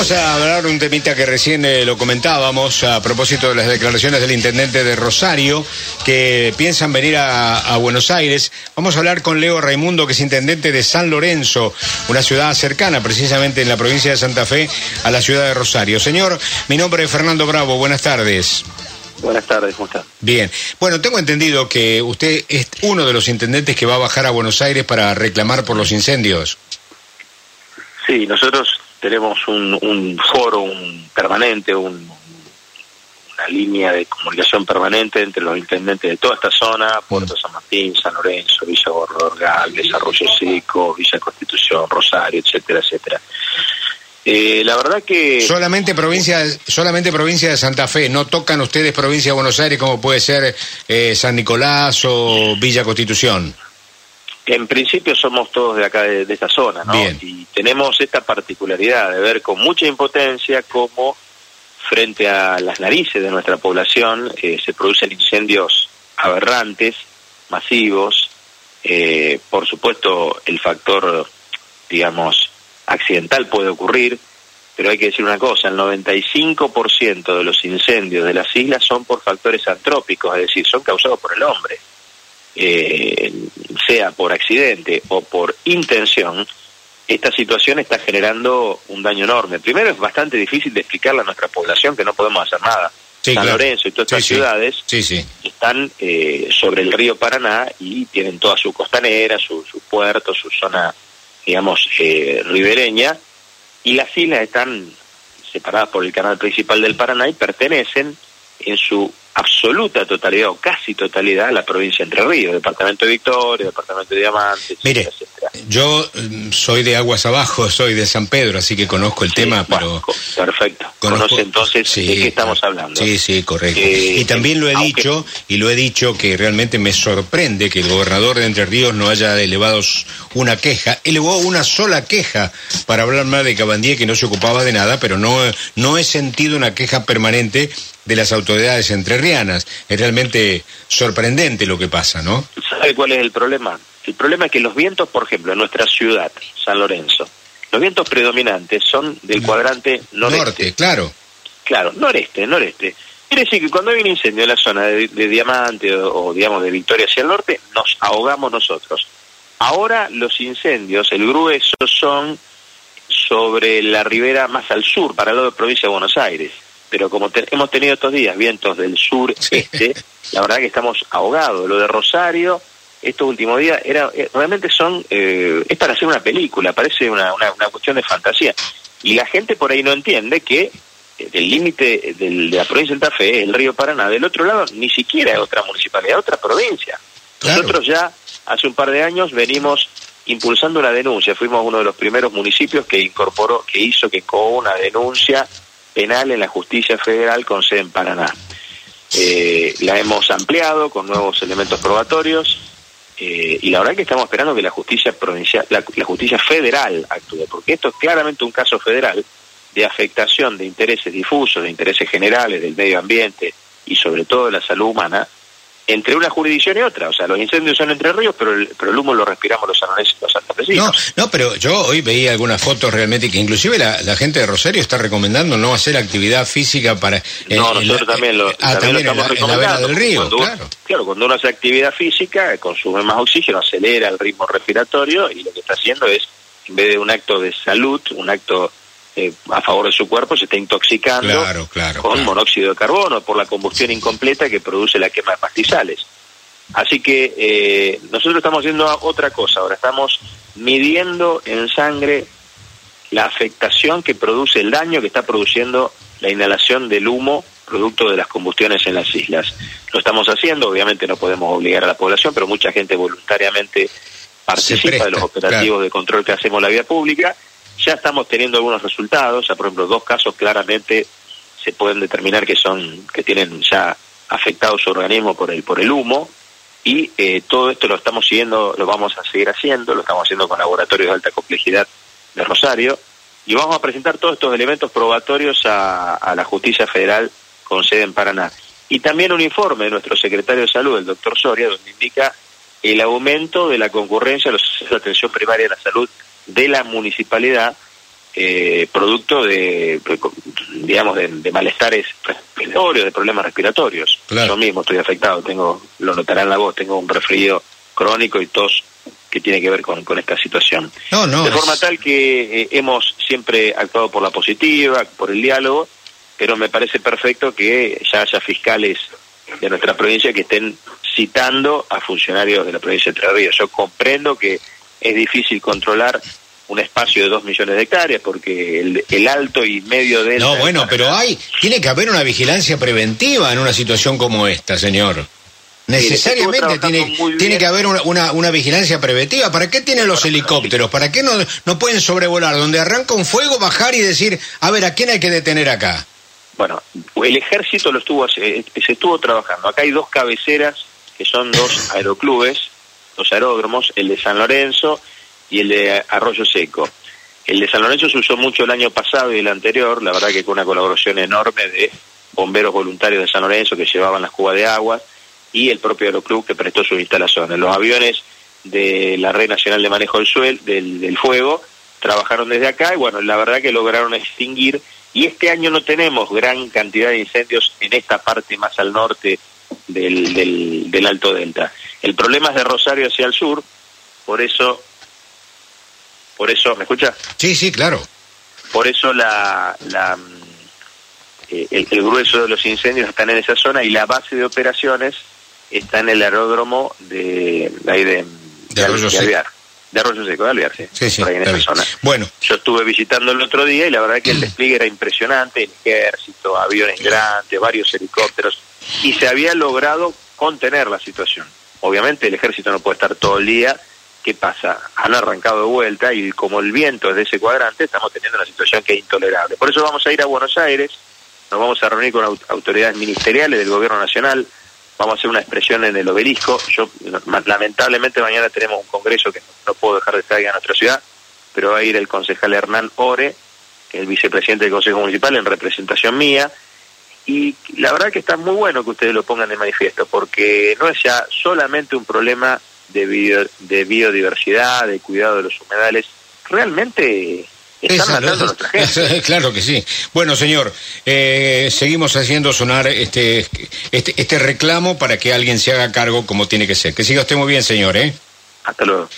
Vamos a hablar de un temita que recién eh, lo comentábamos a propósito de las declaraciones del intendente de Rosario que piensan venir a, Buenos Aires. Vamos a hablar con Leo Raimundo, que es intendente de San Lorenzo, una ciudad cercana precisamente en la provincia de Santa Fe a la ciudad de Rosario. Señor, mi nombre es Fernando Bravo, buenas tardes. Buenas tardes, ¿cómo está? Bien. Bueno, tengo entendido que usted es uno de los intendentes que va a bajar a Buenos Aires para reclamar por los incendios. Sí, nosotros tenemos un, foro un permanente, una línea de comunicación permanente entre los intendentes de toda esta zona, Puerto San Martín, San Lorenzo, Villa Gorrorgal, Desarrollo Seco, Villa Constitución, Rosario, etcétera, etcétera. Eh, la verdad que... Solamente provincia, solamente provincia de Santa Fe, ¿no tocan ustedes provincia de Buenos Aires como puede ser eh, San Nicolás o Villa Constitución? En principio somos todos de acá, de, esta zona, ¿no? Y tenemos esta particularidad de ver con mucha impotencia cómo frente a las narices de nuestra población eh, se producen incendios aberrantes, masivos. Eh, por supuesto, el factor, digamos, accidental puede ocurrir, pero hay que decir una cosa, el 95% de los incendios de las islas son por factores antrópicos, es decir, son causados por el hombre. Eh, sea por accidente o por intención, esta situación está generando un daño enorme. Primero es bastante difícil de explicarle a nuestra población que no podemos hacer nada. San Lorenzo y todas estas ciudades están eh, sobre el río Paraná y tienen toda su costanera, su, su puerto, su zona, digamos, eh, ribereña, y las islas están separadas por el canal principal del Paraná y pertenecen en su absoluta totalidad o casi totalidad la provincia de Entre Ríos, departamento de Victoria, departamento de Diamantes, Mire, yo mm, soy de Aguas Abajo, soy de San Pedro, así que conozco el tema, pero... Perfecto, conoce entonces de qué estamos hablando. Sí, sí, correcto. Eh, y también lo he dicho, y lo he dicho que realmente me sorprende que el gobernador de Entre Ríos no haya elevado una queja, elevó una sola queja para hablar más de Cabandía que no se ocupaba de nada, pero no, no he sentido una queja permanente de las autoridades entrerrianas. Es realmente sorprendente lo que pasa, ¿no? ¿Sabe cuál es el problema? El problema es que los vientos, por ejemplo, en nuestra ciudad, San Lorenzo, los vientos predominantes son del cuadrante noreste. Norte, claro. Claro, noreste, noreste. Quiere decir que cuando hay un incendio en la zona de, Diamante o, digamos, de Victoria hacia el norte, nos ahogamos nosotros. Ahora los incendios, el grueso, son sobre la ribera más al sur, para el lado de provincia de Buenos Aires pero como hemos tenido estos días vientos del sur este, la verdad que estamos ahogados. Lo de Rosario, estos últimos días, era eh, realmente son eh, es para hacer una película, parece una, una, cuestión de fantasía. Y la gente por ahí no entiende que eh, el límite de la provincia de Santa Fe es el río Paraná. Del otro lado, ni siquiera es otra municipalidad, otra provincia. Nosotros ya hace un par de años venimos impulsando una denuncia. Fuimos uno de los primeros municipios que incorporó, que hizo que con una denuncia penal en la justicia federal con sede en Paraná. Eh, la hemos ampliado con nuevos elementos probatorios eh, y la verdad que estamos esperando que la justicia provincial, la, justicia federal actúe, porque esto es claramente un caso federal de afectación de intereses difusos, de intereses generales del medio ambiente y sobre todo de la salud humana, entre una jurisdicción y otra. O sea, los incendios son entre ríos, pero el, pero el humo lo respiramos los sanoneses y los santafesinos. No, no, pero yo hoy veía algunas fotos realmente que inclusive la, gente de Rosario está recomendando no hacer actividad física para... no, nosotros también lo, ah, también estamos recomendando. del río, claro. claro, cuando uno hace actividad física, consume más oxígeno, acelera el ritmo respiratorio y lo que está haciendo es, en vez de un acto de salud, un acto eh, a favor de su cuerpo se está intoxicando con monóxido de carbono por la combustión incompleta que produce la quema de pastizales. Así que eh, nosotros estamos haciendo otra cosa, ahora estamos midiendo en sangre la afectación que produce el daño que está produciendo la inhalación del humo producto de las combustiones en las islas. Lo estamos haciendo, obviamente no podemos obligar a la población, pero mucha gente voluntariamente participa de los operativos de control que hacemos en la vía pública ya estamos teniendo algunos resultados, ya por ejemplo dos casos claramente se pueden determinar que son que tienen ya afectado su organismo por el por el humo y eh, todo esto lo estamos siguiendo, lo vamos a seguir haciendo, lo estamos haciendo con laboratorios de alta complejidad de Rosario y vamos a presentar todos estos elementos probatorios a, la justicia federal con sede en Paraná. Y también un informe de nuestro secretario de salud, el doctor Soria, donde indica el aumento de la concurrencia a los de atención primaria de la salud de la municipalidad eh, producto de, digamos, de, malestares respiratorios, de problemas respiratorios. Yo mismo estoy afectado, tengo, lo notarán la voz, tengo un resfrío crónico y tos que tiene que ver con, con esta situación. de forma tal que eh, hemos siempre actuado por la positiva, por el diálogo, pero me parece perfecto que ya haya fiscales de nuestra provincia que estén citando a funcionarios de la provincia de Entre Ríos. Yo comprendo que es difícil controlar un espacio de dos millones de hectáreas porque el, alto y medio de... No, bueno, pero hay, tiene que haber una vigilancia preventiva en una situación como esta, señor. Necesariamente tiene, tiene que haber una, una, vigilancia preventiva. ¿Para qué tienen los helicópteros? ¿Para qué no, no pueden sobrevolar? Donde arranca un fuego, bajar y decir, a ver, ¿a quién hay que detener acá? Bueno, el ejército lo estuvo se estuvo trabajando. Acá hay dos cabeceras que son dos aeroclubes, dos aeródromos, el de San Lorenzo y el de Arroyo Seco. El de San Lorenzo se usó mucho el año pasado y el anterior, la verdad que con una colaboración enorme de bomberos voluntarios de San Lorenzo que llevaban las cubas de agua y el propio aeroclub que prestó sus instalaciones. Los aviones de la Red Nacional de Manejo del, Suel, del, del Fuego trabajaron desde acá y bueno, la verdad que lograron extinguir y este año no tenemos gran cantidad de incendios en esta parte más al norte del, del, del Alto Delta. El problema es de Rosario hacia el sur, por eso por eso, ¿me escucha? Sí, sí, claro. Por eso la, la eh, el, grueso de los incendios están en esa zona y la base de operaciones está en el aeródromo de, de ahí de, de. De Arroyo Seco, de Alvear, sí. sí, en esa zona. Bueno. Yo estuve visitando el otro día y la verdad que el despliegue era impresionante, el ejército, aviones grandes, varios helicópteros, y se había logrado contener la situación. Obviamente el ejército no puede estar todo el día ¿qué pasa? Han arrancado de vuelta y como el viento es de ese cuadrante, estamos teniendo una situación que es intolerable. Por eso vamos a ir a Buenos Aires, nos vamos a reunir con autoridades ministeriales del Gobierno Nacional, vamos a hacer una expresión en el obelisco. Yo, lamentablemente, mañana tenemos un congreso que no puedo dejar de estar en nuestra ciudad, pero va a ir el concejal Hernán Ore, el vicepresidente del Consejo Municipal, en representación mía. Y la verdad que está muy bueno que ustedes lo pongan de manifiesto, porque no es ya solamente un problema de, de biodiversidad, de cuidado de los humedales, realmente están gente. claro que sí. Bueno, señor, eh, seguimos haciendo sonar este, este, este reclamo para que alguien se haga cargo como tiene que ser. Que siga usted muy bien, señor. ¿eh? Hasta luego.